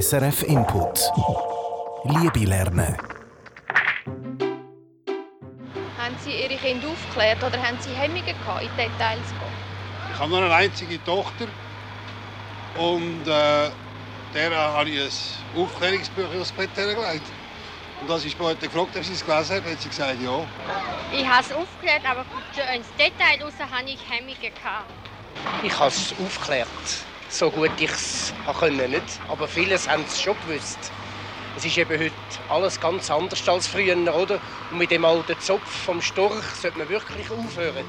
SRF Input. Liebe lernen. Haben Sie Ihre Kinder aufgeklärt oder haben Sie Hemmungen gehabt, in Details zu gehen? Ich habe nur eine einzige Tochter und äh, der habe ich ein Aufklärungsbuch aufs Bett gelegt. Und als ich später gefragt habe, ob sie es gelesen hat, hat sie gesagt, ja. Ich habe es aufgeklärt, aber ins Detail raus habe ich Hemmungen gehabt. Ich habe es aufgeklärt, so gut ich es konnte. Nicht. Aber vieles haben es schon gewusst. Es ist eben heute alles ganz anders als früher, oder? Und mit dem alten Zopf vom Storch sollte man wirklich aufhören.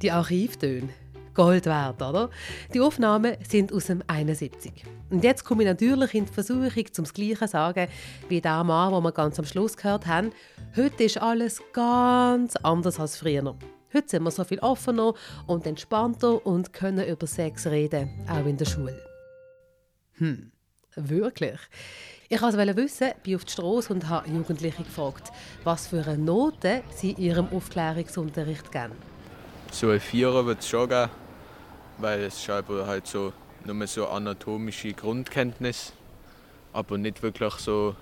Die Archivtöne. Gold wert, oder? Die Aufnahmen sind aus dem 71. Und jetzt komme ich natürlich in die Versuchung, zum das Gleiche zu sagen, wie der Mann, den wir ganz am Schluss gehört haben. Heute ist alles ganz anders als früher. Heute sind wir so viel offener und entspannter und können über Sex reden, auch in der Schule. Hm, wirklich? Ich wollte wissen, bin auf die Straße und habe Jugendliche gefragt, was für eine Note sie ihrem Aufklärungsunterricht geben. So ein Vierer wird es schon geben, weil es ist halt so nur so anatomische Grundkenntnis, aber nicht wirklich so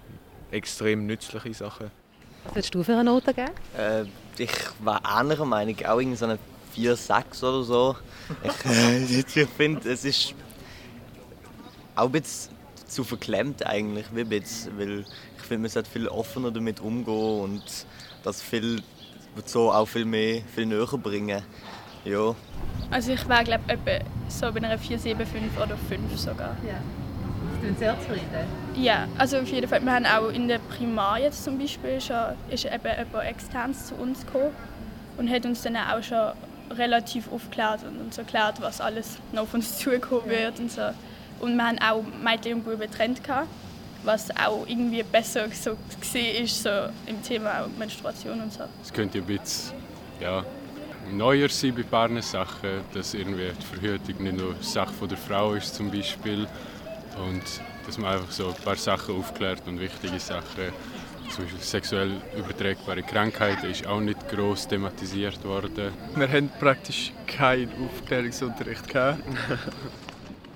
extrem nützliche Sachen. Was würdest du für eine Note geben? Äh, ich war anderer Meinung, auch irgendwie so eine 4, 6 oder so. Ich, äh, ich finde, es ist auch ein bisschen zu verklemmt eigentlich, wie bisschen, weil ich finde, man sollte viel offener damit umgehen und das viel so auch viel mehr, viel näher bringen. Ja. Also ich wäre glaube ich so bei einer 4, 7, 5 oder 5 sogar. Ja. Sie sind sehr zufrieden? Ja, also auf jeden Fall. Wir haben auch in der Primar jetzt zum Beispiel schon, ist eben jemand externes zu uns gekommen und hat uns dann auch schon relativ aufgeklärt und uns erklärt, was alles noch auf uns zukommen wird und so. Und wir haben auch Mädchen und Buben getrennt gehabt, was auch irgendwie besser so gesehen ist so im Thema Menstruation und so. Es könnte ein bisschen ja, neuer sein bei ein paar Sachen, dass irgendwie die Verhütung nicht nur Sache der Frau ist zum Beispiel und dass man einfach so ein paar Sachen aufklärt und wichtige Sachen. Zum Beispiel sexuell übertragbare Krankheiten ist auch nicht gross thematisiert worden. Wir haben praktisch keinen Aufklärungsunterricht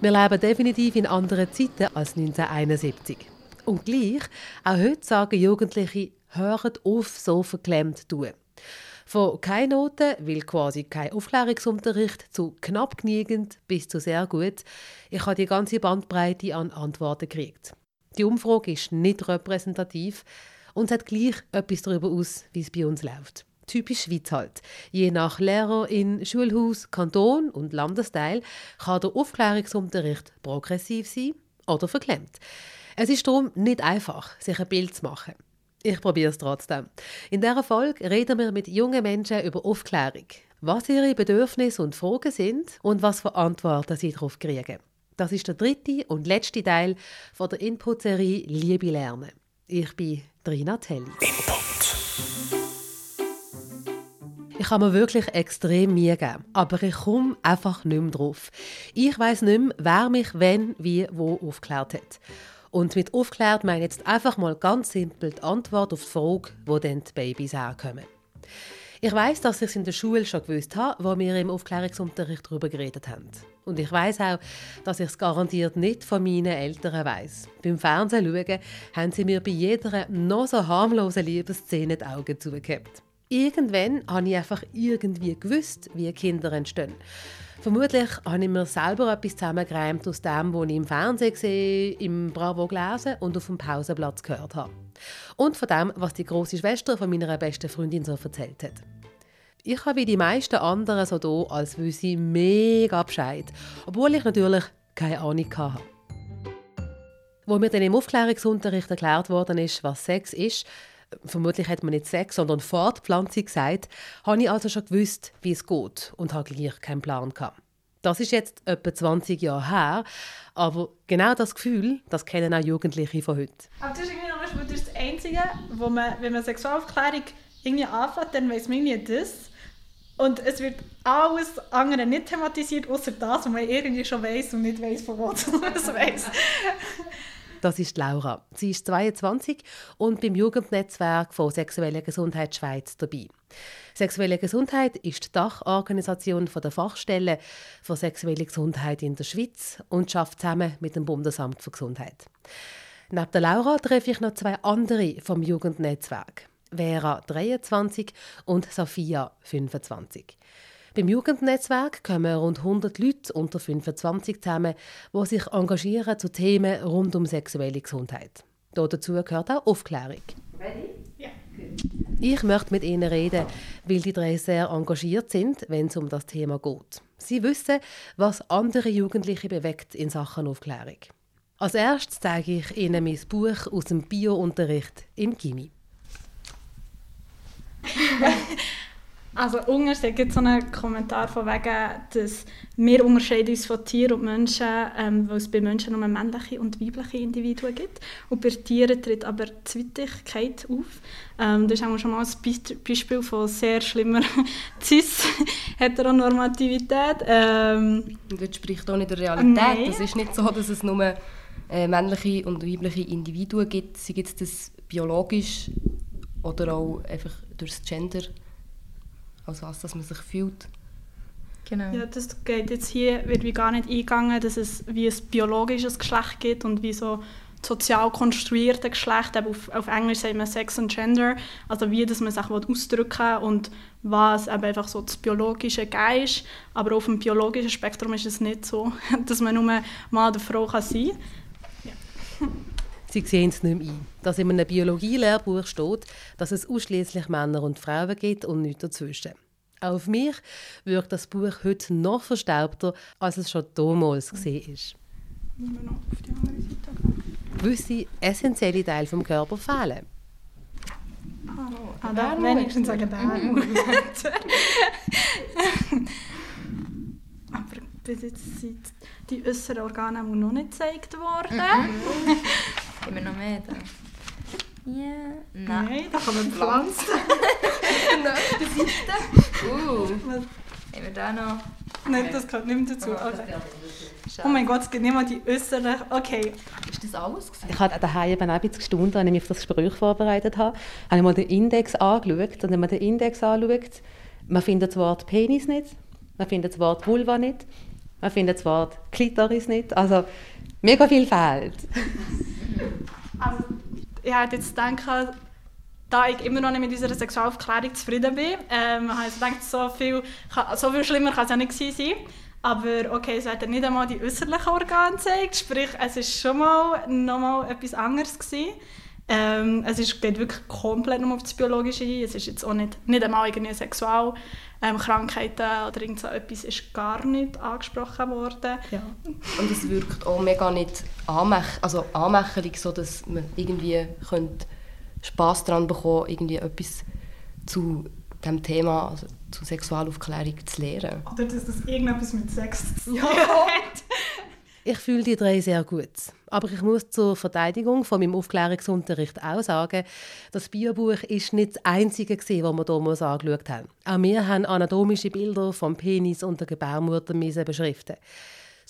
Wir leben definitiv in anderen Zeiten als 1971. Und gleich, auch heute sagen Jugendliche, hört auf, so verklemmt zu tun. Von keine Noten, weil quasi kein Aufklärungsunterricht, zu knapp genügend bis zu sehr gut. Ich habe die ganze Bandbreite an Antworten gekriegt. Die Umfrage ist nicht repräsentativ und sagt gleich etwas darüber aus, wie es bei uns läuft. Typisch Schweiz halt. Je nach Lehrer in Schulhaus, Kanton und Landesteil kann der Aufklärungsunterricht progressiv sein oder verklemmt. Es ist darum nicht einfach, sich ein Bild zu machen. Ich probiere es trotzdem. In dieser Folge reden wir mit jungen Menschen über Aufklärung, was ihre Bedürfnisse und Fragen sind und was für Antworten sie darauf kriegen. Das ist der dritte und letzte Teil von der Input-Serie Liebe lernen. Ich bin Trina Tellis. Input. Ich habe mir wirklich extrem Mühe gegeben, aber ich komme einfach nicht mehr drauf. Ich weiß nicht mehr, wer mich wenn, wie, wo aufgeklärt hat. Und mit aufklärt meine ich jetzt einfach mal ganz simpel die Antwort auf die Frage, wo denn die Babys herkommen. Ich weiß, dass ich es in der Schule schon gewusst habe, wo wir im Aufklärungsunterricht darüber geredet haben. Und ich weiß auch, dass ich es garantiert nicht von meinen Eltern weiß. Beim Fernsehen schauen, haben sie mir bei jeder noch so harmlosen Liebesszene die Augen zugehabt. Irgendwann habe ich einfach irgendwie gewusst, wie Kinder entstehen. Vermutlich habe ich mir selber etwas zusammengereimt aus dem, was ich im Fernsehen gesehen, im Bravo gelesen und auf dem Pausenplatz gehört habe. Und von dem, was die große Schwester von meiner besten Freundin so erzählt hat. Ich habe wie die meisten anderen so da, als wüsste ich mega Bescheid, obwohl ich natürlich keine Ahnung hatte. Wo mir dann im Aufklärungsunterricht erklärt worden ist, was Sex ist, vermutlich hat man nicht Sex, sondern Fortpflanzung gesagt, habe ich also schon gewusst, wie es geht und habe gleich keinen Plan gehabt. Das ist jetzt etwa 20 Jahre her, aber genau das Gefühl, das kennen auch Jugendliche von heute. Aber das ist irgendwie noch das, das Einzige, wo man, wenn man Sexualaufklärung irgendwie anfängt, dann weiß man irgendwie das. Und es wird alles andere nicht thematisiert, außer das, was man irgendwie schon weiß und nicht weiß, von wo es weiß. Das ist Laura. Sie ist 22 und beim Jugendnetzwerk von Sexuelle Gesundheit Schweiz dabei. Sexuelle Gesundheit ist die Dachorganisation der Fachstelle für sexuelle Gesundheit in der Schweiz und schafft zusammen mit dem Bundesamt für Gesundheit. Neben der Laura treffe ich noch zwei andere vom Jugendnetzwerk. Vera 23 und Sophia 25. Beim Jugendnetzwerk kommen rund 100 Leute unter 25 zusammen, die sich engagieren zu Themen rund um sexuelle Gesundheit. Dazu gehört auch Aufklärung. Ready? Ja. Ich möchte mit Ihnen reden, weil die drei sehr engagiert sind, wenn es um das Thema geht. Sie wissen, was andere Jugendliche bewegt in Sachen Aufklärung. Als erstes zeige ich Ihnen mein Buch aus dem Biounterricht im Gimmi. Also unten gibt es so einen Kommentar von wegen, dass wir unterscheiden uns von Tieren und Menschen, ähm, weil es bei Menschen nur männliche und weibliche Individuen gibt. Und bei Tieren tritt aber Zweitigkeit auf. Ähm, das ist auch schon mal ein Beispiel von sehr schlimmer Cis-Heteronormativität. Ähm, das entspricht auch nicht der Realität. Das ist nicht so, dass es nur äh, männliche und weibliche Individuen gibt. Sie gibt es biologisch oder auch einfach durch das Gender als was dass man sich fühlt. Genau. Ja, das geht jetzt hier wird wie gar nicht eingegangen, dass es wie ein biologisches Geschlecht gibt und wie so sozial konstruierte Geschlecht, auf, auf Englisch sagt man Sex und Gender, also wie dass man sich ausdrücken und was eben einfach so das biologische Geist, aber auf dem biologischen Spektrum ist es nicht so, dass man nur Mann oder Frau kann sein kann. Sie sehen es nicht mehr ein, dass in einem Biologie-Lehrbuch steht, dass es ausschließlich Männer und Frauen gibt und nichts dazwischen. Auch auf mich wirkt das Buch heute noch verstaubter, als es schon damals gesehen ist. Gewisse essentielle Teile vom Körper fehlen. Ah, da wenigstens sagen mhm. Aber bis jetzt sind die äußeren Organe noch nicht gezeigt worden. Immer noch mehr da. Ja. Nein. Nein, da kann man pflanzen. Nächste Seite. Uh. Wir da noch? Nein, das gehört nicht mehr dazu. Okay. Oh mein Gott, es gibt nicht mal die äußeren. Okay. Ist das alles? Gewesen? Ich habe daheim eben auch ein bisschen gestaunt, als ich mich auf das Gespräch vorbereitet habe. Habe ich mal den Index angeschaut. Und wenn man den Index anschaut, man findet das Wort Penis nicht, man findet das Wort Vulva nicht, man findet das Wort Klitoris nicht. Also mega viel fehlt. Also, ich hätte jetzt gedacht, da ich immer noch nicht mit unserer Sexualaufklärung zufrieden bin, ähm, habe ich gedacht, so viel, so viel schlimmer kann es ja nicht sein. Aber okay, es hat nicht einmal die äußerlichen Organe gezeigt, sprich, es war schon mal noch mal etwas anderes gewesen. Ähm, es ist, geht wirklich komplett nur auf das Biologische ein. Es ist jetzt auch nicht, nicht einmal irgendwie sexuell ähm, Krankheiten oder irgend so etwas ist gar nicht angesprochen worden. Ja. Und es wirkt auch mega nicht anmach also anmächerlich, so dass man irgendwie könnte Spass daran bekommen irgendwie etwas zu dem Thema, also zu Sexualaufklärung zu lernen. Oder dass das irgendetwas mit Sex zu tun hat. Ich fühle die drei sehr gut. Aber ich muss zur Verteidigung von meinem Aufklärungsunterricht auch sagen, das Biobuch ist nicht das einzige, das wir damals angeschaut haben. Auch wir haben anatomische Bilder vom Penis und der Gebärmutter beschriften.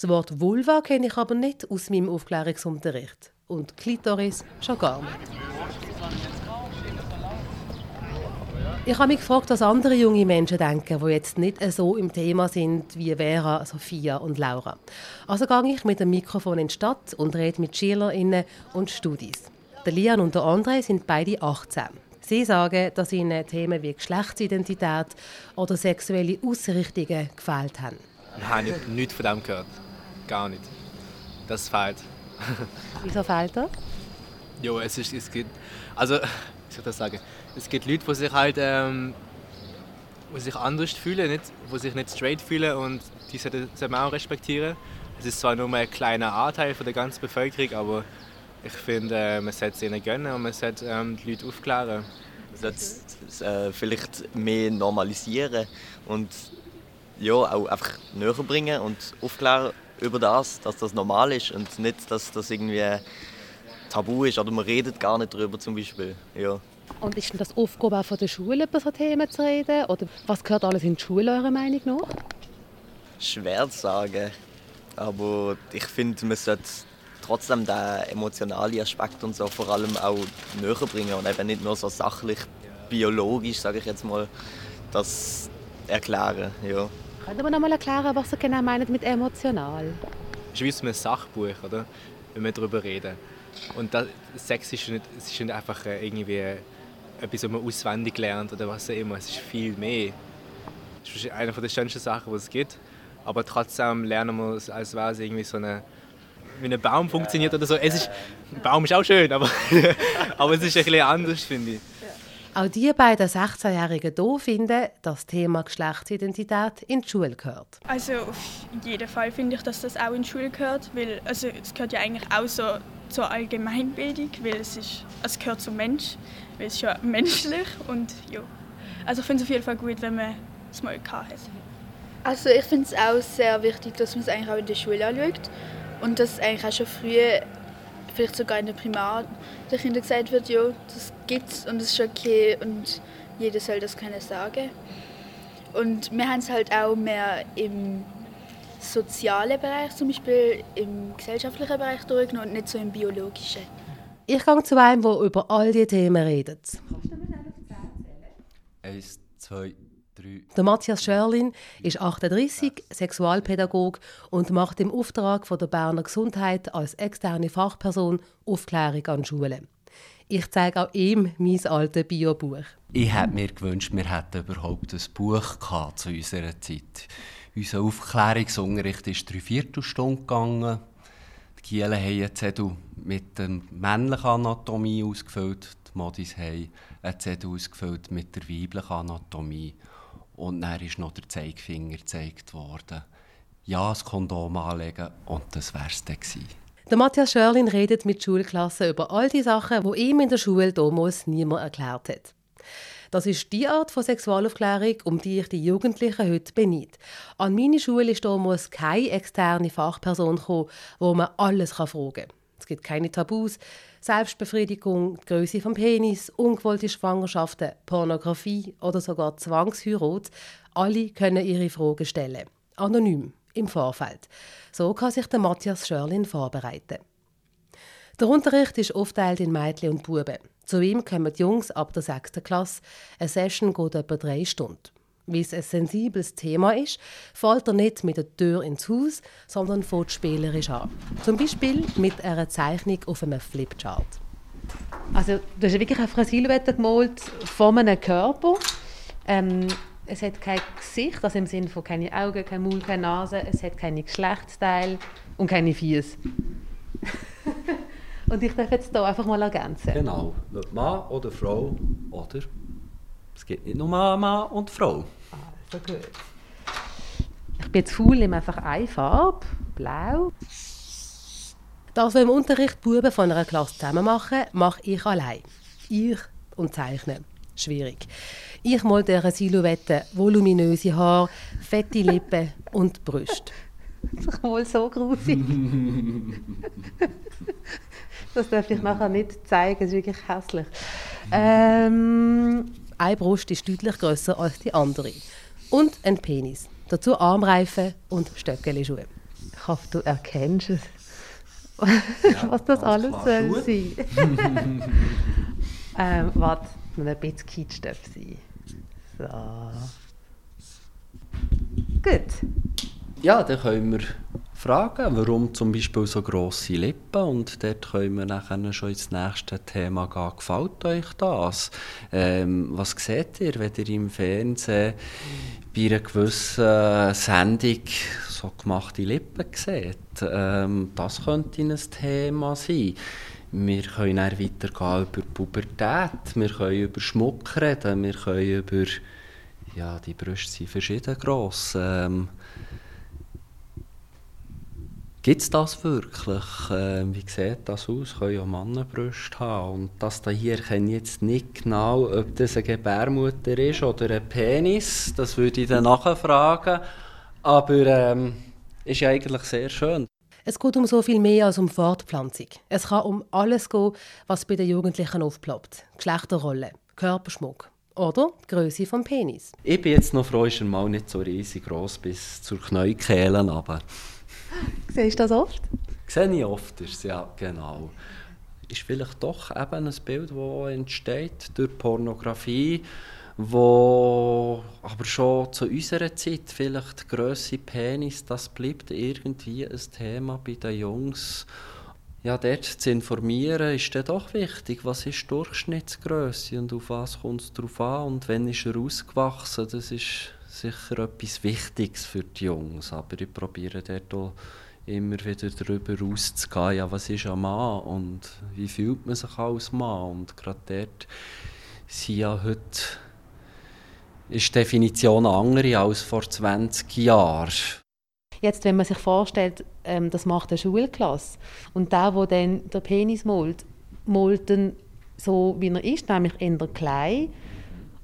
Das Wort Vulva kenne ich aber nicht aus meinem Aufklärungsunterricht. Und Klitoris schon gar nicht. Ich habe mich gefragt, was andere junge Menschen denken, die jetzt nicht so im Thema sind wie Vera, Sophia und Laura. Also gehe ich mit dem Mikrofon in die Stadt und rede mit SchülerInnen und Studis. Der Lian und der André sind beide 18. Sie sagen, dass ihnen Themen wie Geschlechtsidentität oder sexuelle Ausrichtungen gefällt haben. Nein, nicht, nichts von dem gehört. Gar nicht. Das fehlt. Wieso fehlt das? Ja, es, ist, es gibt... Also, wie soll ich das sagen? Es gibt Leute, die sich halt ähm, die sich anders fühlen, nicht, die sich nicht straight fühlen und die sollten wir auch respektieren. Es ist zwar nur ein kleiner Anteil von der ganzen Bevölkerung, aber ich finde, äh, man sollte es ihnen gönnen und man sollte ähm, die Leute aufklären. Man sollte es äh, vielleicht mehr normalisieren und ja, auch einfach näher bringen und aufklären über das, dass das normal ist und nicht, dass das irgendwie tabu ist oder man redet gar nicht darüber zum Beispiel. Ja. Und ist denn das Aufgabe auch von der Schule, über so Themen zu reden? Oder was gehört alles in die Schule, eurer Meinung nach? Schwer zu sagen. Aber ich finde, man sollte trotzdem den emotionalen Aspekt und so vor allem auch näher bringen und eben nicht nur so sachlich biologisch, sage ich jetzt mal, das erklären. Ja. Können wir noch mal erklären, was Sie genau meinen mit emotional? Es ist wie so ein Sachbuch, oder? wenn wir darüber reden. Und das, Sex ist nicht, ist nicht einfach äh, irgendwie etwas, was man auswendig lernt oder was auch immer. Es ist viel mehr. Es ist eine der schönsten Sachen, die es gibt. Aber trotzdem lernen wir es, als wäre es irgendwie so eine wie ein Baum funktioniert oder so. Es ist, ein Baum ist auch schön, aber, aber es ist ein bisschen anders, finde ich. Auch die beiden 16-Jährigen hier finden, dass das Thema Geschlechtsidentität in die Schule gehört. Also auf jeden Fall finde ich, dass das auch in die Schule gehört, weil also, es gehört ja eigentlich auch so zur Allgemeinbildung, weil es, ist, es gehört zum Mensch, weil es ist ja menschlich und ja. Also ich finde es auf jeden Fall gut, wenn man es mal hat. Also ich finde es auch sehr wichtig, dass man es eigentlich auch in der Schule anschaut und dass eigentlich auch schon früh vielleicht sogar in der Primar den Kindern gesagt wird, ja, das gibt's und es ist okay und jeder soll das können sagen. Und wir haben es halt auch mehr im sozialen Bereich, zum Beispiel im gesellschaftlichen Bereich durchgenommen und nicht so im biologischen. Ich gehe zu einem, der über all diese Themen redet. Eins, zwei, drei. Der Matthias Schörlin ist 38, Sexualpädagog und macht im Auftrag von der Berner Gesundheit als externe Fachperson Aufklärung an Schulen. Ich zeige auch ihm mein altes Biobuch. Ich hätte mir gewünscht, wir hätten überhaupt ein Buch gehabt zu unserer Zeit. Unser Aufklärungsunterricht ist drei Viertelstunden gegangen. Die Kielen haben einen Zettel mit der männlichen Anatomie ausgefüllt. Die Modis haben einen Zettel ausgefüllt mit der weiblichen Anatomie. Und dann ist noch der Zeigefinger gezeigt worden. Ja, das Kondom anlegen und das wäre es dann gewesen. Der Matthias Schörlin redet mit Schulklassen über all die Sachen, die ihm in der Schule damals niemand erklärt hat. Das ist die Art von Sexualaufklärung, um die ich die Jugendlichen heute beneide. An meine Schule ist damals keine externe Fachperson gekommen, wo man alles fragen kann. Es gibt keine Tabus, Selbstbefriedigung, die Größe vom Penis, ungewollte Schwangerschaften, Pornografie oder sogar Zwangsheirat. Alle können ihre Fragen stellen. Anonym, im Vorfeld. So kann sich der Matthias Schörlin vorbereiten. Der Unterricht ist aufteilt in Mädchen und Buben. Zu ihm kommen die Jungs ab der 6. Klasse. Eine Session geht etwa drei Stunden. Weil es ein sensibles Thema ist, fällt er nicht mit der Tür ins Haus, sondern fängt spielerisch an. Zum Beispiel mit einer Zeichnung auf einem Flipchart. Also, du hast wirklich einfach eine Silhouette gemalt von einem Körper. Ähm, es hat kein Gesicht, also im Sinne von keine Augen, kein Maul, keine Nase. Es hat keine Geschlechtsteile und keine Füße. Und ich darf jetzt hier einfach mal ergänzen. Genau. Mann oder Frau oder es gibt nicht nur Mann und Frau. Also gut. Ich bin zu faul, nehme einfach eine Farbe, blau. Das, was im Unterricht Buben von einer Klasse zusammen machen, mache ich allein. Ich und zeichne. Schwierig. Ich mal dieser Silhouette voluminöse Haare, fette Lippen und Brüste. Das ist wohl so grusig. das darf ich nachher nicht zeigen, das ist wirklich hässlich. Ähm, eine Brust ist deutlich grösser als die andere. Und ein Penis. Dazu Armreifen und Stöckeli-Schuhe. Ich hoffe, du erkennst es. Ja, was das alles soll sein. ähm, warte, noch ein bisschen kitsch darf sein. So. Gut. Ja, dann können wir fragen, warum zum Beispiel so grosse Lippen und dort können wir nachher schon ins nächste Thema gehen. Gefällt euch das? Ähm, was seht ihr, wenn ihr im Fernsehen bei einer gewissen Sendung so gemachte Lippen seht? Ähm, das könnte ein Thema sein. Wir können dann weitergehen über Pubertät, wir können über Schmuck reden, wir können über... Ja, die Brüste sind verschieden gross. Ähm, Gibt es das wirklich? Ähm, wie sieht das aus? Können ja Mannenbrüste haben. Und das da hier kenne ich jetzt nicht genau, ob das eine Gebärmutter ist oder ein Penis. Das würde ich dann nachfragen. Aber ähm, ist ja eigentlich sehr schön. Es geht um so viel mehr als um Fortpflanzung. Es kann um alles gehen, was bei den Jugendlichen aufploppt. Geschlechterrolle, Körperschmuck oder die Größe des Penis. Ich bin jetzt noch froh, ist er mal nicht so riesig groß bis zur Knäukehle, aber Siehst du das oft? sehe ich oft, ja, genau. ist vielleicht doch eben ein Bild, das entsteht durch Pornografie, wo aber schon zu unserer Zeit vielleicht Größe Penis, das bleibt irgendwie ein Thema bei den Jungs. Ja, dort zu informieren ist dann doch wichtig. Was ist Durchschnittsgröße und auf was kommt es drauf an und wann ist er ausgewachsen? Das ist sicher etwas Wichtiges für die Jungs. Aber ich probiere dort auch immer wieder darüber rauszugehen, ja, was ist ein Mann und wie fühlt man sich als Mann. Und gerade dort sind ja heute ist die Definition andere als vor 20 Jahren. Jetzt, wenn man sich vorstellt, ähm, das macht eine Schulklasse und der, der dann den Penis malt, malt dann so, wie er ist, nämlich eher klein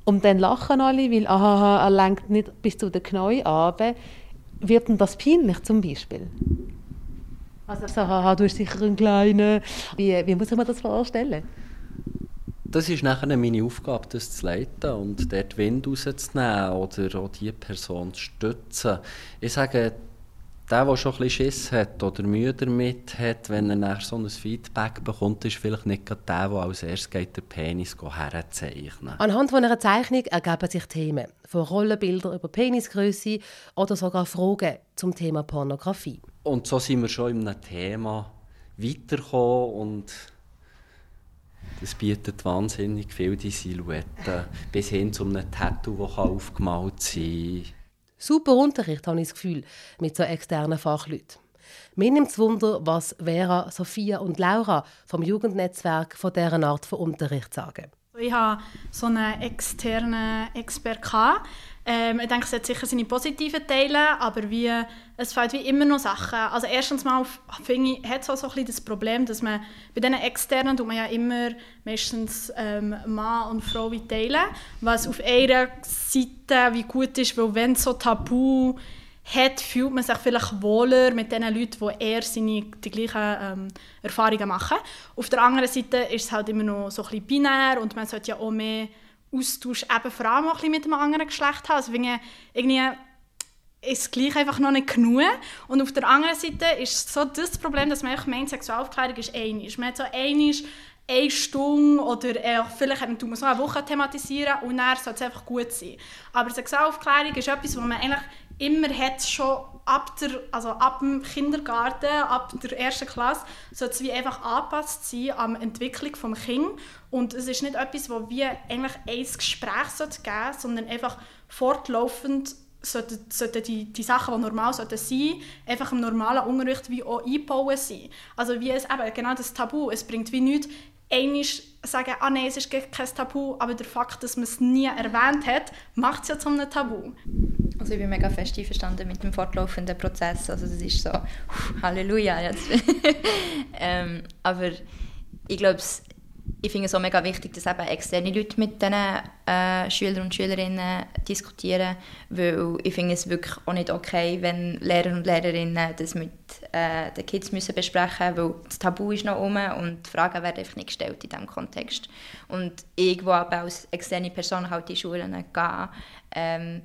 und dann lachen alle, weil aha, er lenkt nicht bis zu den Knien runter. Wird denn das peinlich zum Beispiel? Also so, haha, du bist sicher ein Kleiner. Wie, wie muss ich mir das vorstellen? das ist nachher meine Aufgabe, das zu leiten und dort Wind rauszunehmen oder auch diese Person zu stützen. Ich sage, der, der schon ein bisschen Schiss hat oder Mühe damit hat, wenn er nach so ein Feedback bekommt, ist vielleicht nicht gerade der, der als erstes geht, den Penis herzeichnen Anhand von einer Zeichnung ergeben sich Themen, von Rollenbildern über Penisgröße oder sogar Fragen zum Thema Pornografie. Und so sind wir schon in einem Thema weitergekommen und das bietet wahnsinnig viel die Silhouetten, bis hin zu einem Tattoo, das aufgemalt sein kann. Super Unterricht, habe ich das Gefühl, mit so externen Fachleuten. Mir nimmt es Wunder, was Vera, Sophia und Laura vom Jugendnetzwerk von dieser Art von Unterricht sagen. Ich habe so einen externen Experten. Ähm, ich denke, es hat sicher seine positiven Teile, aber wie, es fehlt wie immer noch Sachen. Also erstens mal finde ich, hat es auch so ein bisschen das Problem, dass man bei diesen Externen tut man ja immer meistens ähm, Mann und Frau wie teilen, was auf einer Seite wie gut ist, weil wenn so Tabu hat, fühlt man sich vielleicht wohler mit den Leuten, die eher seine, die gleichen ähm, Erfahrungen machen. Auf der anderen Seite ist es halt immer noch so ein bisschen binär und man sollte ja auch mehr Austausch eben vor allem auch ein mit einem anderen Geschlecht haben. Also irgendwie, ist es gleich einfach noch nicht genug. Und auf der anderen Seite ist so das Problem, dass man einfach meint, Sexualaufklärung ist einig. Man hat so einig eine Stunde oder äh, vielleicht tut man so eine Woche thematisieren und dann soll es einfach gut sein. Aber Sexualaufklärung ist etwas, was man eigentlich immer hat schon ab, der, also ab dem Kindergarten, ab der ersten Klasse, sollte es wie einfach angepasst sein an die Entwicklung des Kindes. Und es ist nicht etwas, wo wir eigentlich ein Gespräch geben sondern einfach fortlaufend sollten, sollten die, die Sachen, die normal sollten sein, einfach im normalen Unterricht wie auch einbauen sein. Also wie es eben, genau das Tabu, es bringt wie nichts, einmal sagen, ah nein, es ist kein Tabu, aber der Fakt, dass man es nie erwähnt hat, macht es ja zu einem Tabu. Also ich bin mega fest einverstanden mit dem fortlaufenden Prozess, also das ist so, Halleluja jetzt. ähm, aber ich glaube, ich finde es auch mega wichtig, dass eben externe Leute mit diesen äh, Schülern und Schülerinnen diskutieren, weil ich finde es wirklich auch nicht okay, wenn Lehrer und Lehrerinnen das mit äh, den Kids müssen besprechen müssen, weil das Tabu ist noch um und die Fragen werden einfach nicht gestellt in diesem Kontext. Und ich, wo aber als externe Person halt in Schulen gehe, ähm,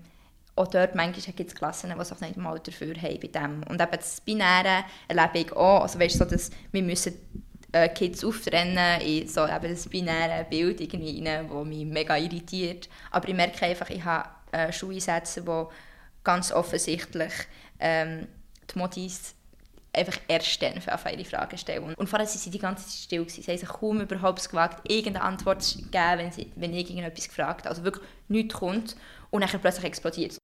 auch dort manchmal gibt es Klassen, die sich nicht mal dafür haben bei dem. Und eben das Binäre erlebe ich auch, also weißt, so, dass wir müssen äh, Kids auftrennen in so eben das binäre Bild rein, das mich mega irritiert. Aber ich merke einfach, ich habe äh, Schuleinsätze, die ganz offensichtlich ähm, die Modis einfach erst dann für ihre Fragen stellen. Und vor allem sie die ganze Zeit still gewesen. Sie haben sich kaum überhaupt gewagt, irgendeine Antwort zu geben, wenn, sie, wenn ich irgendetwas gefragt habe. Also wirklich nichts kommt und dann plötzlich explodiert.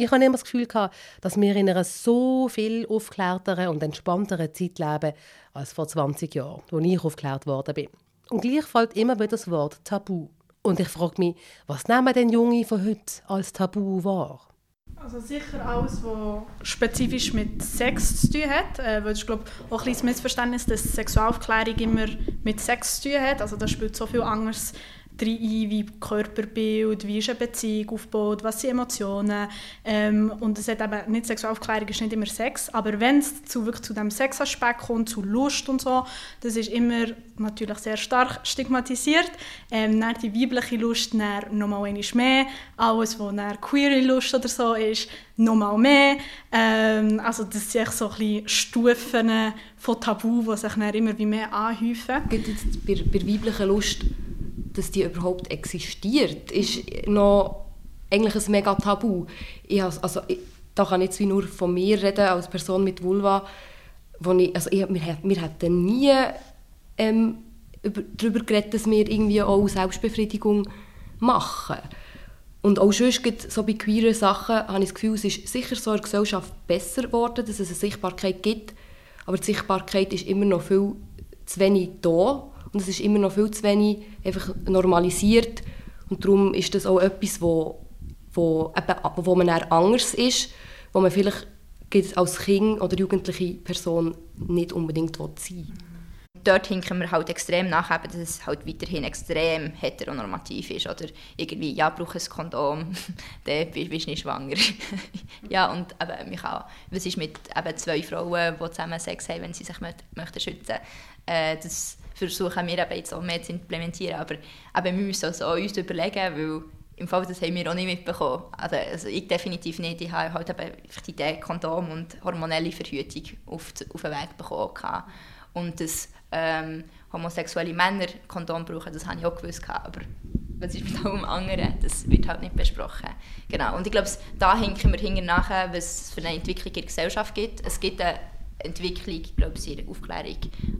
Ich habe immer das Gefühl, gehabt, dass wir in einer so viel aufgeklärteren und entspannteren Zeit leben als vor 20 Jahren, als ich aufgeklärt worden bin. Und gleich fällt immer wieder das Wort Tabu. Und ich frage mich, was nehmen denn Junge von heute als Tabu wahr? Also sicher alles, was spezifisch mit Sex zu tun hat. Äh, weil ich glaube auch ein kleines Missverständnis, dass Sexualaufklärung immer mit Sex zu tun hat. Also da spielt so viel anderes rein, wie Körperbild, wie ist eine Beziehung aufgebaut, was sind Emotionen. Ähm, und es hat eben nicht Sexualaufklärung ist nicht immer Sex, aber wenn es zu, wirklich zu dem Sexaspekt kommt, zu Lust und so, das ist immer natürlich sehr stark stigmatisiert. Ähm, dann die weibliche Lust dann nochmal einmal mehr, alles, was dann queere Lust oder so ist, nochmal mehr. Ähm, also das sind so ein Stufen von Tabu, die sich dann immer wie mehr anhäufen. Gibt es bei, bei weiblicher Lust dass die überhaupt existiert, ist noch eigentlich ein mega Tabu. Ich has, also, ich, da kann ich jetzt wie nur von mir reden, als Person mit Vulva, wo ich, also ich, wir, wir hätten nie ähm, über, darüber geredet, dass wir irgendwie auch Selbstbefriedigung machen. Und auch sonst, so bei queeren Sachen, habe ich das Gefühl, es ist sicher so in der Gesellschaft besser geworden, dass es eine Sichtbarkeit gibt, aber die Sichtbarkeit ist immer noch viel zu wenig da und es ist immer noch viel zu wenig einfach normalisiert. Und darum ist das auch etwas, wo, wo, eben, wo man anders ist, wo man vielleicht als Kind oder jugendliche Person nicht unbedingt sein will dort hinken wir halt extrem nach, dass es halt weiterhin extrem heteronormativ ist. Oder irgendwie, ja, brauche ein Kondom, dann bist du nicht schwanger. ja, und eben, kann, was ist mit eben zwei Frauen, die zusammen Sex haben, wenn sie sich möchten schützen äh, Das versuchen wir eben jetzt auch mehr zu implementieren. Aber eben, wir müssen also uns überlegen, weil im Fall, das haben wir auch nicht mitbekommen. Also, also ich definitiv nicht. Ich habe halt eben die Idee Kondom und hormonelle Verhütung auf, auf den Weg bekommen. Und das ähm, homosexuelle Männer Kondom brauchen, das habe ich auch gewusst. Aber was ist mit allem anderen? Das wird halt nicht besprochen. Genau. Und ich glaube, da hinken wir hinten nachher, was es für eine Entwicklung in der Gesellschaft gibt. Es gibt eine Entwicklung, glaube ich, in der Aufklärung.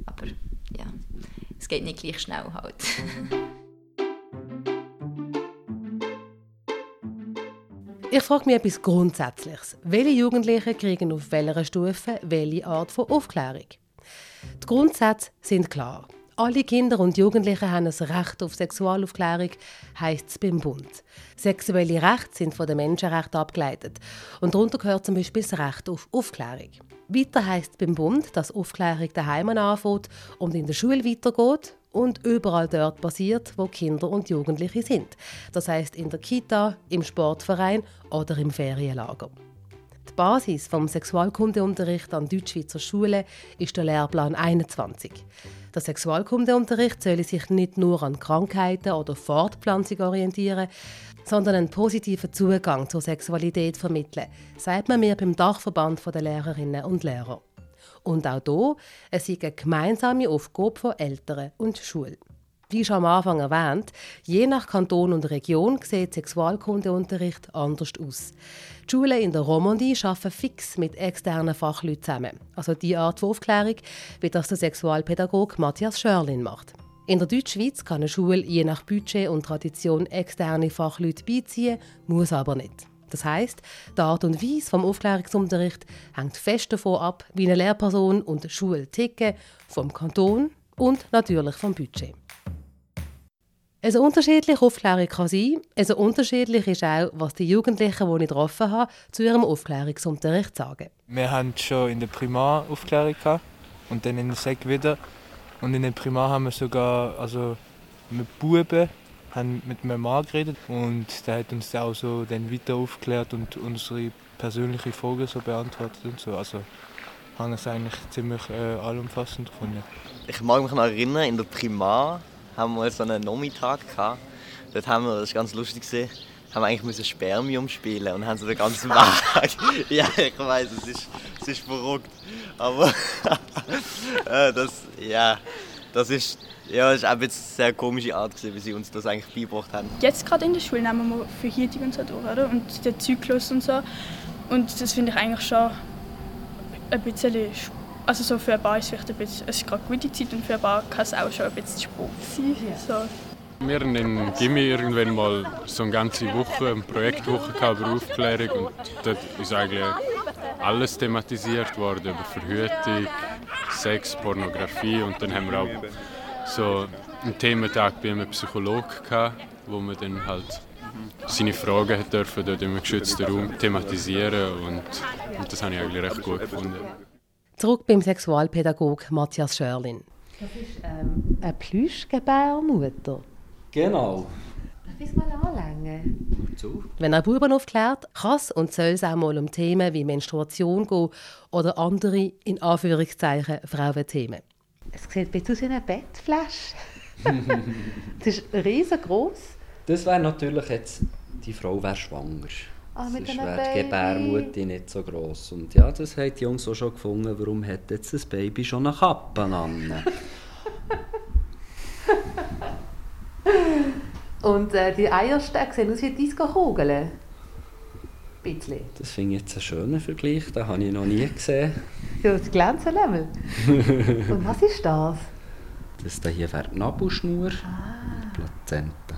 Aber ja, es geht nicht gleich schnell halt. Ich frage mich etwas Grundsätzliches. Welche Jugendlichen kriegen auf welcher Stufe welche Art von Aufklärung? Die Grundsätze sind klar. Alle Kinder und Jugendlichen haben ein Recht auf Sexualaufklärung, heisst es beim Bund. Sexuelle Rechte sind von den Menschenrechten abgeleitet. Und darunter gehört zum Beispiel das Recht auf Aufklärung. Weiter heisst beim Bund, dass Aufklärung daheim anfängt und in der Schule weitergeht und überall dort passiert, wo Kinder und Jugendliche sind. Das heißt in der Kita, im Sportverein oder im Ferienlager. Die Basis vom Sexualkundeunterricht an Deutschschweizer Schulen ist der Lehrplan 21. Der Sexualkundeunterricht soll sich nicht nur an Krankheiten oder Fortpflanzung orientieren, sondern einen positiven Zugang zur Sexualität vermitteln, sagt man mir beim Dachverband der Lehrerinnen und Lehrer. Und auch hier, es ist eine gemeinsame Aufgabe von Eltern und Schulen. Wie schon am Anfang erwähnt, je nach Kanton und Region sieht Sexualkundeunterricht anders aus. Die Schulen in der Romandie arbeiten fix mit externen Fachleuten zusammen. Also die Art von Aufklärung, wie das der Sexualpädagoge Matthias Schörlin macht. In der Deutschschweiz kann eine Schule je nach Budget und Tradition externe Fachleute beiziehen, muss aber nicht. Das heißt, die Art und Weise vom Aufklärungsunterricht hängt fest davon ab, wie eine Lehrperson und Schule ticken, vom Kanton und natürlich vom Budget. Also unterschiedliche Aufklärung kann sein. Also unterschiedlich ist auch, was die Jugendlichen, die ich getroffen habe, zu ihrem Aufklärungsunterricht sagen. Wir haben schon in der Primar Aufklärung gehabt und dann in der Sek wieder. Und in der Primar haben wir sogar also mit Buben haben mit einem Mann geredet und der hat uns auch so dann weiter aufgeklärt und unsere persönlichen Fragen so beantwortet und so. Also haben es eigentlich ziemlich äh, allumfassend gefunden. Ich mag mich noch erinnern, in der Primar haben wir so einen Nomitag gehabt. Dort haben wir, das ist ganz lustig gesehen, haben wir eigentlich müssen Spermium spielen und haben so den ganzen Tag. ja, ich weiß, es ist, es ist verrückt, aber äh, das, ja, das ist, ja, das ist auch eine sehr komische Art gewesen, wie sie uns das eigentlich beigebracht haben. Jetzt gerade in der Schule nehmen wir Verhütung und so durch, oder? Und den Zyklus und so. Und das finde ich eigentlich schon ein bisschen also so für ein paar ist es vielleicht ein bisschen, es ist gerade gute Zeit und für ein paar kann es auch schon ein bisschen Sport sein. So. Wir hatten in Gimmi irgendwann mal so eine ganze Woche, eine Projektwoche über Aufklärung und dort ist eigentlich alles thematisiert worden, über Verhütung, Sex, Pornografie und dann haben wir auch so einen Thementag bei einem Psychologen gehabt, wo man dann halt seine Fragen dürfen dort im geschützten Raum thematisieren und, und das habe ich eigentlich recht gut gefunden. Zurück beim Sexualpädagog Matthias Schörlin. Das ist ähm, eine Plüschgebärmutter. Genau. Darf ich es mal anlängen? Zu. Wenn er Buben aufklärt, kann es und soll es auch mal um Themen wie Menstruation gehen oder andere, in Anführungszeichen, Frauenthemen. Es sieht ein bisschen aus wie eine Bettflasche. Es ist riesengroß. Das wäre natürlich jetzt, die Frau wäre schwanger. Ah, Sonst wäre die. Gebärmutter nicht so gross. Und ja, das haben die Jungs auch schon gefunden. Warum hat jetzt das Baby schon eine Kappe an? Und äh, die Eierstöcke sehen aus wie Disco-Kugeln. Bisschen. Das finde ich jetzt einen schönen Vergleich, den habe ich noch nie gesehen. Ja, das Glänzenlevel. Und was ist das? Das hier wäre die Nabelschnur, Ah. die Plazenta.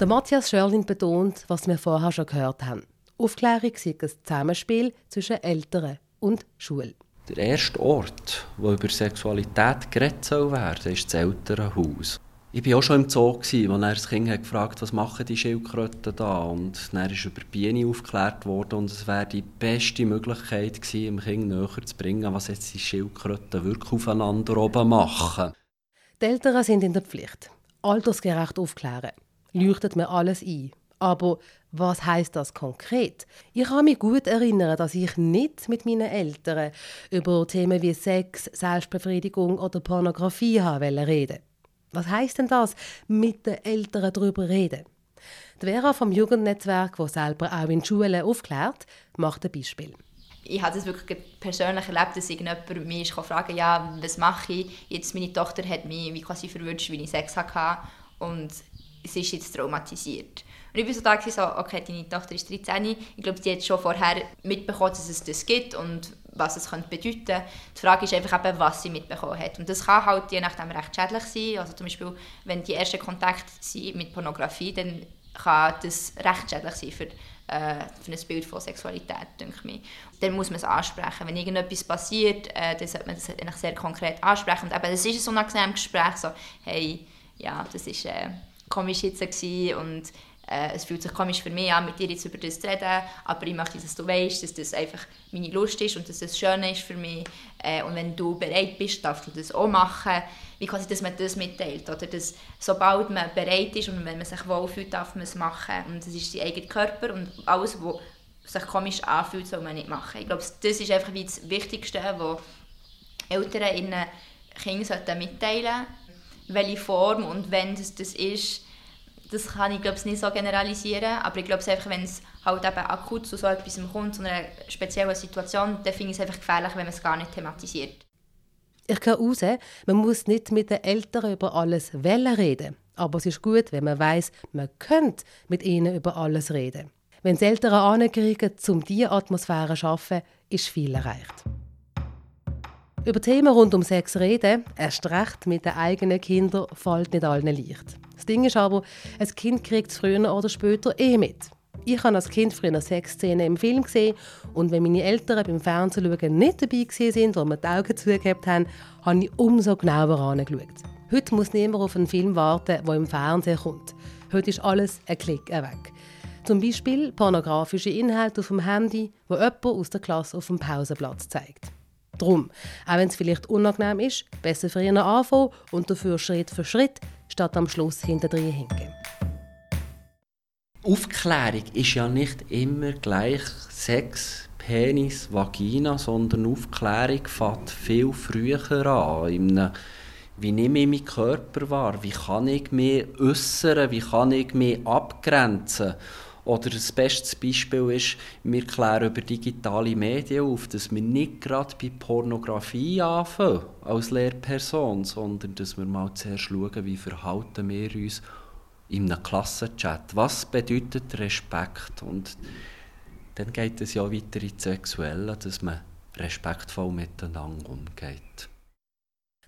Der Matthias Schörlin betont, was wir vorher schon gehört haben. Aufklärung sei ein Zusammenspiel zwischen Eltern und Schule. Der erste Ort, wo über Sexualität geredet soll werden, ist das Elternhaus. Ich war auch schon im Zoo, wo er das Kind hat gefragt was machen die Schildkröten da und dann ist über die Biene aufgeklärt worden und es wäre die beste Möglichkeit gewesen, dem Kind näher zu bringen, was jetzt die Schildkröten wirklich aufeinander oben machen. Die Eltern sind in der Pflicht. Altersgerecht aufklären. Leuchtet mir alles ein. Aber was heißt das konkret? Ich kann mich gut erinnern, dass ich nicht mit meinen Eltern über Themen wie Sex, Selbstbefriedigung oder Pornografie reden. Was heißt denn das, mit den Eltern darüber reden? Die Vera vom Jugendnetzwerk, wo selber auch in Schulen aufklärt, macht ein Beispiel. ich habe das wirklich persönlich erlebt, dass irgendjemand mich fragen ja, was mache ich? Jetzt, meine Tochter hat mich wie quasi verwünscht, wie ich Sex hatte und sie ist jetzt traumatisiert. Und ich war so da, so, okay, deine Tochter ist 13, ich glaube, sie hat schon vorher mitbekommen, dass es das gibt und was es könnte bedeuten könnte. Die Frage ist einfach eben, was sie mitbekommen hat. Und das kann halt je nachdem recht schädlich sein. Also zum Beispiel, wenn die ersten Kontakte sind mit Pornografie, dann kann das recht schädlich sein für, äh, für ein Bild von Sexualität, denke ich. Dann muss man es ansprechen. Wenn irgendetwas passiert, äh, dann sollte man eigentlich sehr konkret ansprechen. Und eben, das ist ein unangenehmes Gespräch, so, hey, ja, das war äh, komisch jetzt und äh, es fühlt sich komisch für mich an, mit dir jetzt über das zu reden, aber ich möchte, dass du weißt, dass das einfach meine Lust ist und dass das schön ist für mich. Äh, und wenn du bereit bist, darfst du das auch machen. Wie quasi, dass man das mitteilt, oder? Dass, sobald man bereit ist und wenn man sich wohlfühlt, darf man es machen. Und das ist sein eigener Körper und alles, was sich komisch anfühlt, soll man nicht machen. Ich glaube, das ist einfach wie das Wichtigste, was Eltern ihren Kindern mitteilen sollten. Welche Form und wenn das, das ist, das kann ich glaube ich, nicht so generalisieren, aber ich glaube einfach, wenn es halt eben akut zu so etwas kommt, zu einer speziellen Situation, dann finde ich es einfach gefährlich, wenn man es gar nicht thematisiert. Ich gehe raus, man muss nicht mit den Eltern über alles reden. Aber es ist gut, wenn man weiß, man könnte mit ihnen über alles reden. Wenn die Eltern ankriegen, um diese Atmosphäre zu schaffen, ist viel erreicht. Über Themen rund um Sex reden, erst recht mit den eigenen Kindern, fällt nicht allen leicht. Das Ding ist aber, ein Kind kriegt es früher oder später eh mit. Ich habe als Kind früher Sexszenen im Film gesehen und wenn meine Eltern beim Fernsehen nicht dabei waren, wo wir die Augen zugehabt haben, habe ich umso genauer angeschaut. Heute muss niemand auf einen Film warten, der im Fernsehen kommt. Heute ist alles ein Klick weg. Zum Beispiel pornografische Inhalte auf dem Handy, wo jemand aus der Klasse auf dem Pausenplatz zeigt. Drum, auch wenn es vielleicht unangenehm ist, besser früher anfangen und dafür Schritt für Schritt, statt am Schluss hinterdrein hinken. Aufklärung ist ja nicht immer gleich Sex, Penis, Vagina, sondern Aufklärung fängt viel früher an. Wie nehme ich meinen Körper wahr? Wie kann ich mich äußern? Wie kann ich mich abgrenzen? Oder das beste Beispiel ist, wir klären über digitale Medien auf, dass wir nicht gerade bei Pornografie anfangen als Lehrperson, sondern dass wir mal zuerst schauen, wie verhalten wir uns in einem Klassenchat. Was bedeutet Respekt? Und dann geht es ja weiter ins Sexuelle, dass man respektvoll miteinander umgeht.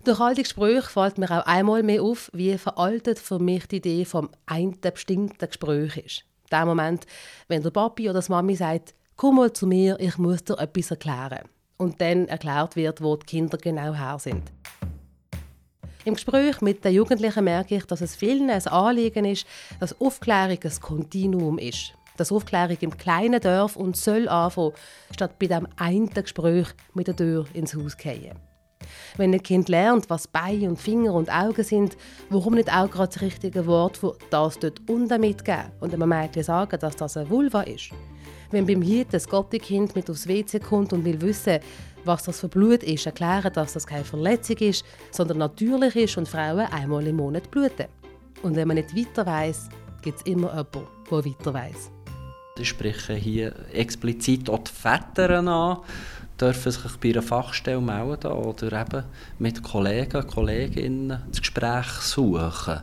Durch all die Gespräche fällt mir auch einmal mehr auf, wie veraltet für mich die Idee vom einen bestimmten Gespräch ist. Der Moment, wenn der Papi oder die Mami sagt, komm mal zu mir, ich muss dir etwas erklären. Und dann erklärt wird, wo die Kinder genau her sind. Im Gespräch mit den Jugendlichen merke ich, dass es vielen ein Anliegen ist, dass Aufklärung ein Kontinuum ist. Dass Aufklärung im kleinen Dorf und soll anfangen, statt bei dem einen Gespräch mit der Tür ins Haus zu fallen. Wenn ein Kind lernt, was Beine und Finger und Augen sind, warum nicht auch gerade das richtige Wort für das dort unten mitgeben und einem Mädchen sagen, dass das eine Vulva ist? Wenn beim Hirt das Gottekind mit aufs WC kommt und will wissen, was das für Blut ist, erklären, dass das keine Verletzung ist, sondern natürlich ist und Frauen einmal im Monat bluten. Und wenn man nicht weiter weiß, gibt es immer jemanden, der weiter weiß. Ich spreche hier explizit auch die Väter an, dürfen sich bei einer Fachstelle melden oder eben mit Kollegen, Kolleginnen das Gespräch suchen.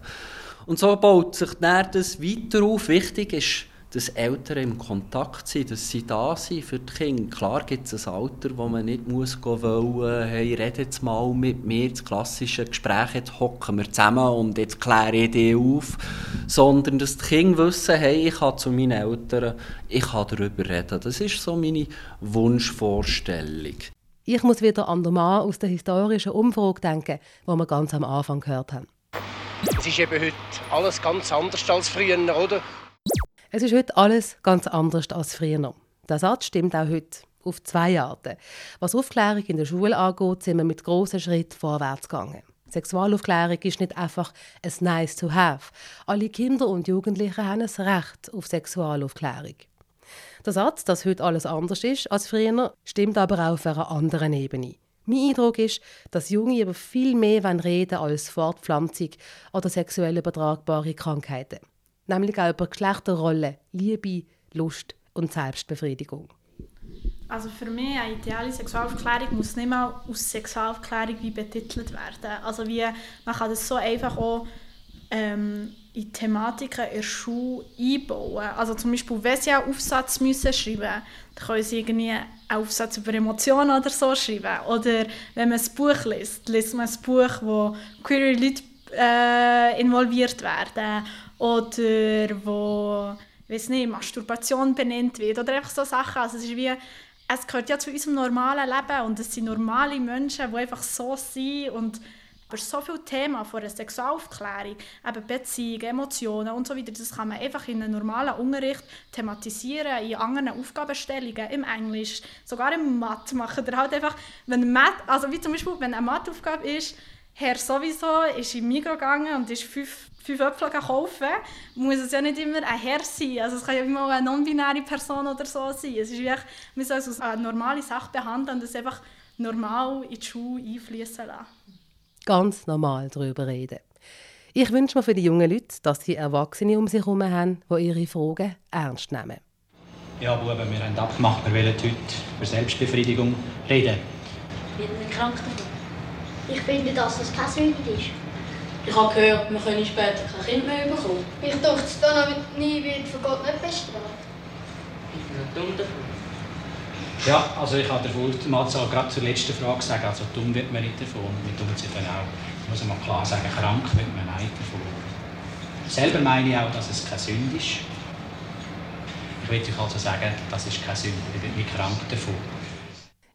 Und so baut sich dann das weiter auf. Wichtig ist, dass Eltern im Kontakt sind, dass sie da sind für die Kinder. Klar gibt es ein Alter, wo man nicht muss gehen wollen, hey, rede jetzt mal mit mir, das klassische Gespräch, jetzt hocken wir zusammen und jetzt kläre ich die auf, sondern dass die Kinder wissen, hey, ich kann zu meinen Eltern, ich kann darüber reden. Das ist so meine Wunschvorstellung. Ich muss wieder an den Mann aus der historischen Umfrage denken, die wir ganz am Anfang gehört haben. Es ist eben heute alles ganz anders als früher, oder? Es ist heute alles ganz anders als früher. Der Satz stimmt auch heute auf zwei Arten. Was Aufklärung in der Schule angeht, sind wir mit grossen Schritten vorwärts gegangen. Sexualaufklärung ist nicht einfach ein Nice to have. Alle Kinder und Jugendlichen haben ein Recht auf Sexualaufklärung. Der Satz, dass heute alles anders ist als früher, stimmt aber auch auf einer anderen Ebene. Mein Eindruck ist, dass Junge über viel mehr reden als Fortpflanzung oder sexuell übertragbare Krankheiten nämlich auch über Geschlechterrollen, Liebe, Lust und Selbstbefriedigung. Also für mich eine ideale Sexualaufklärung muss nicht mal aus Sexualaufklärung wie betitelt werden. Also wie, man kann das so einfach auch ähm, in Thematiken in der Schule einbauen. Also zum Beispiel, wenn sie einen Aufsatz müssen schreiben müssen, dann können sie irgendwie einen Aufsatz über Emotionen oder so schreiben. Oder wenn man ein Buch liest, liest man ein Buch, wo queere Leute äh, involviert werden oder wo weiß nicht, Masturbation benannt wird oder einfach so Sachen. Also es ist wie, es gehört ja zu unserem normalen Leben und es sind normale Menschen, die einfach so sind und über so viele Themen von der Sexualaufklärung, eben Beziehungen, Emotionen und so weiter, das kann man einfach in einem normalen Unterricht thematisieren, in anderen Aufgabenstellungen, im Englisch, sogar im Mathe machen. Oder halt einfach, wenn Mathe, also wie zum Beispiel, wenn eine Matheaufgabe ist, Herr sowieso ist in Migros gegangen und ist fünf, fünf Äpfel kaufen, muss es ja nicht immer ein Herr sein. Also es kann ja immer eine non-binäre Person oder so sein. Es ist wirklich, man soll es als eine normale Sache behandeln und es einfach normal in die Schule einfließen lassen. Ganz normal darüber reden. Ich wünsche mir für die jungen Leute, dass sie Erwachsene um sich herum haben, die ihre Fragen ernst nehmen. Ja, Buben, wir haben abgemacht, wir wollen heute über Selbstbefriedigung reden. Ich bin krank davon. Ich finde, dass das keine Sünde ist. Ich habe gehört, wir können später kein Kind mehr bekommen. Ich dachte, es dann nie wird von Gott nicht bestraft. Ich bin nicht dumm davon. Ja, also ich habe der Ultimatzahl gerade zur letzten Frage sagen, also dumm wird man nicht davon, mit dumm sich dann auch, muss man klar sagen, krank wird man nicht davon. Selber meine ich auch, dass es keine Sünde ist. Ich will euch also sagen, das ist keine Sünde, ich bin nicht krank davon.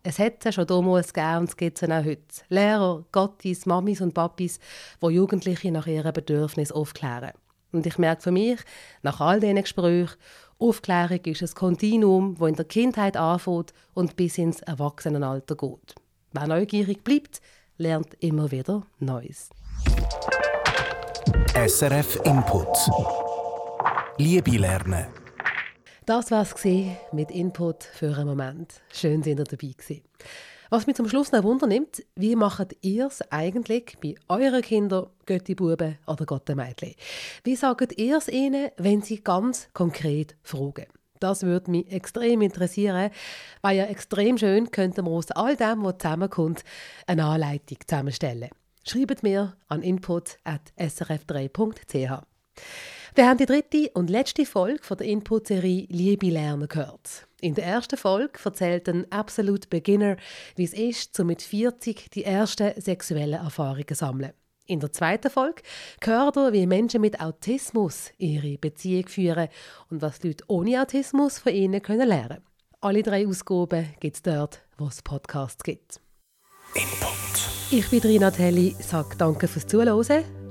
Es hat es schon damals gegeben und es gibt es auch heute. Lehrer, Gottis, Mamis und Papis, die Jugendliche nach ihren Bedürfnissen aufklären. Und ich merke für mich, nach all diesen Gesprächen, Aufklärung ist ein Kontinuum, das in der Kindheit anfängt und bis ins Erwachsenenalter geht. Wer neugierig bleibt, lernt immer wieder Neues. SRF Input. Liebe lernen. Das war es mit Input für einen Moment. Schön, dass ihr dabei gewesen. Was mich zum Schluss noch wundernimmt, wie macht ihr es eigentlich bei euren Kindern, Götti-Buben oder Gotte-Mädchen? Wie sagt ihr es ihnen, wenn sie ganz konkret fragen? Das würde mich extrem interessieren, weil ja extrem schön könnten wir aus all dem, was zusammenkommt, eine Anleitung zusammenstellen. Schreibt mir an input.srf3.ch. Wir haben die dritte und letzte Folge von der Input-Serie Liebe lernen gehört. In der ersten Folge erzählt ein Absolute Beginner, wie es ist, mit 40 die ersten sexuellen Erfahrungen zu sammeln. In der zweiten Folge hört ihr, wie Menschen mit Autismus ihre Beziehung führen und was Leute ohne Autismus von ihnen können lernen Alle drei Ausgaben gibt es dort, wo es Podcasts gibt. Input. Ich bin Rina Telli, sage danke fürs Zuhören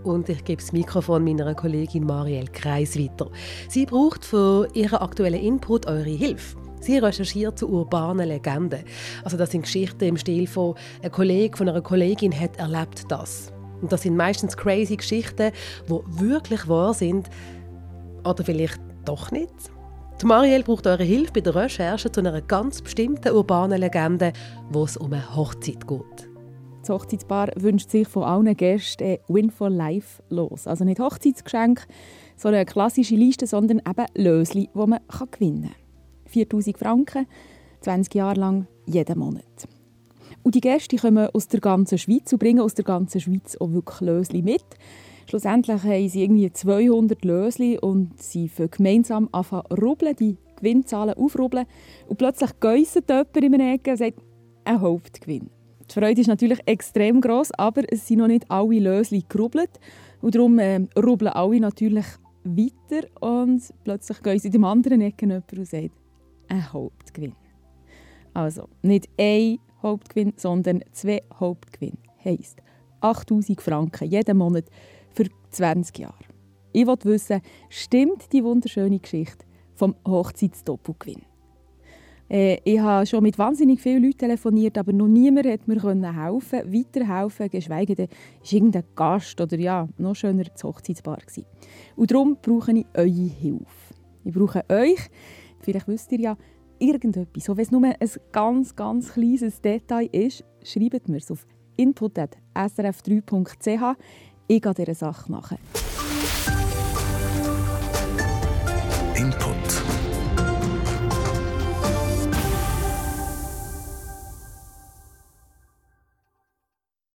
und ich gebe das Mikrofon meiner Kollegin Marielle Kreis weiter. Sie braucht für ihren aktuellen Input eure Hilfe. Sie recherchiert zu urbanen Legenden. Also das sind Geschichten im Stil von ein Kollege von einer Kollegin hat erlebt das. Und das sind meistens crazy Geschichten, die wirklich wahr sind oder vielleicht doch nicht. Die Marielle braucht eure Hilfe bei der Recherche zu einer ganz bestimmten urbanen Legende, wo es um eine Hochzeit geht. Das Hochzeitspaar wünscht sich von allen Gästen ein Win for Life los. Also nicht Hochzeitsgeschenk, so eine klassische Liste, sondern eben Lösli, die man gewinnen kann. 4000 Franken, 20 Jahre lang, jeden Monat. Und die Gäste kommen aus der ganzen Schweiz und bringen aus der ganzen Schweiz auch wirklich Lösli mit. Schlussendlich haben sie irgendwie 200 Lösli und sie für gemeinsam anfangen rubbeln, die Gewinnzahlen aufrubbeln. Und plötzlich geissen jemand in einer Ecke und sagt, ein Hauptgewinn. Die Freude ist natürlich extrem groß, aber es sind noch nicht alle Lösli gerubbelt. Und darum äh, rubbeln alle natürlich weiter und plötzlich gehen sie in dem anderen Ecke jemand und sagt, ein Hauptgewinn. Also nicht ein Hauptgewinn, sondern zwei Hauptgewinn. Heisst 8000 Franken jeden Monat für 20 Jahre. Ich wollte wissen, stimmt die wunderschöne Geschichte vom Hochzeitsdoppelgewinn? Äh, ich habe schon mit wahnsinnig vielen Leuten telefoniert, aber noch niemand hat mir helfen, weiterhelfen, geschweige denn ist irgendein Gast oder ja, noch schöner das Hochzeitspaar gewesen. Und darum brauche ich eure Hilfe. Ich brauche euch, vielleicht wisst ihr ja, irgendetwas, auch wenn es nur ein ganz, ganz kleines Detail ist, schreibt mir es auf input.srf3.ch. Ich gehe dieser Sache nachher.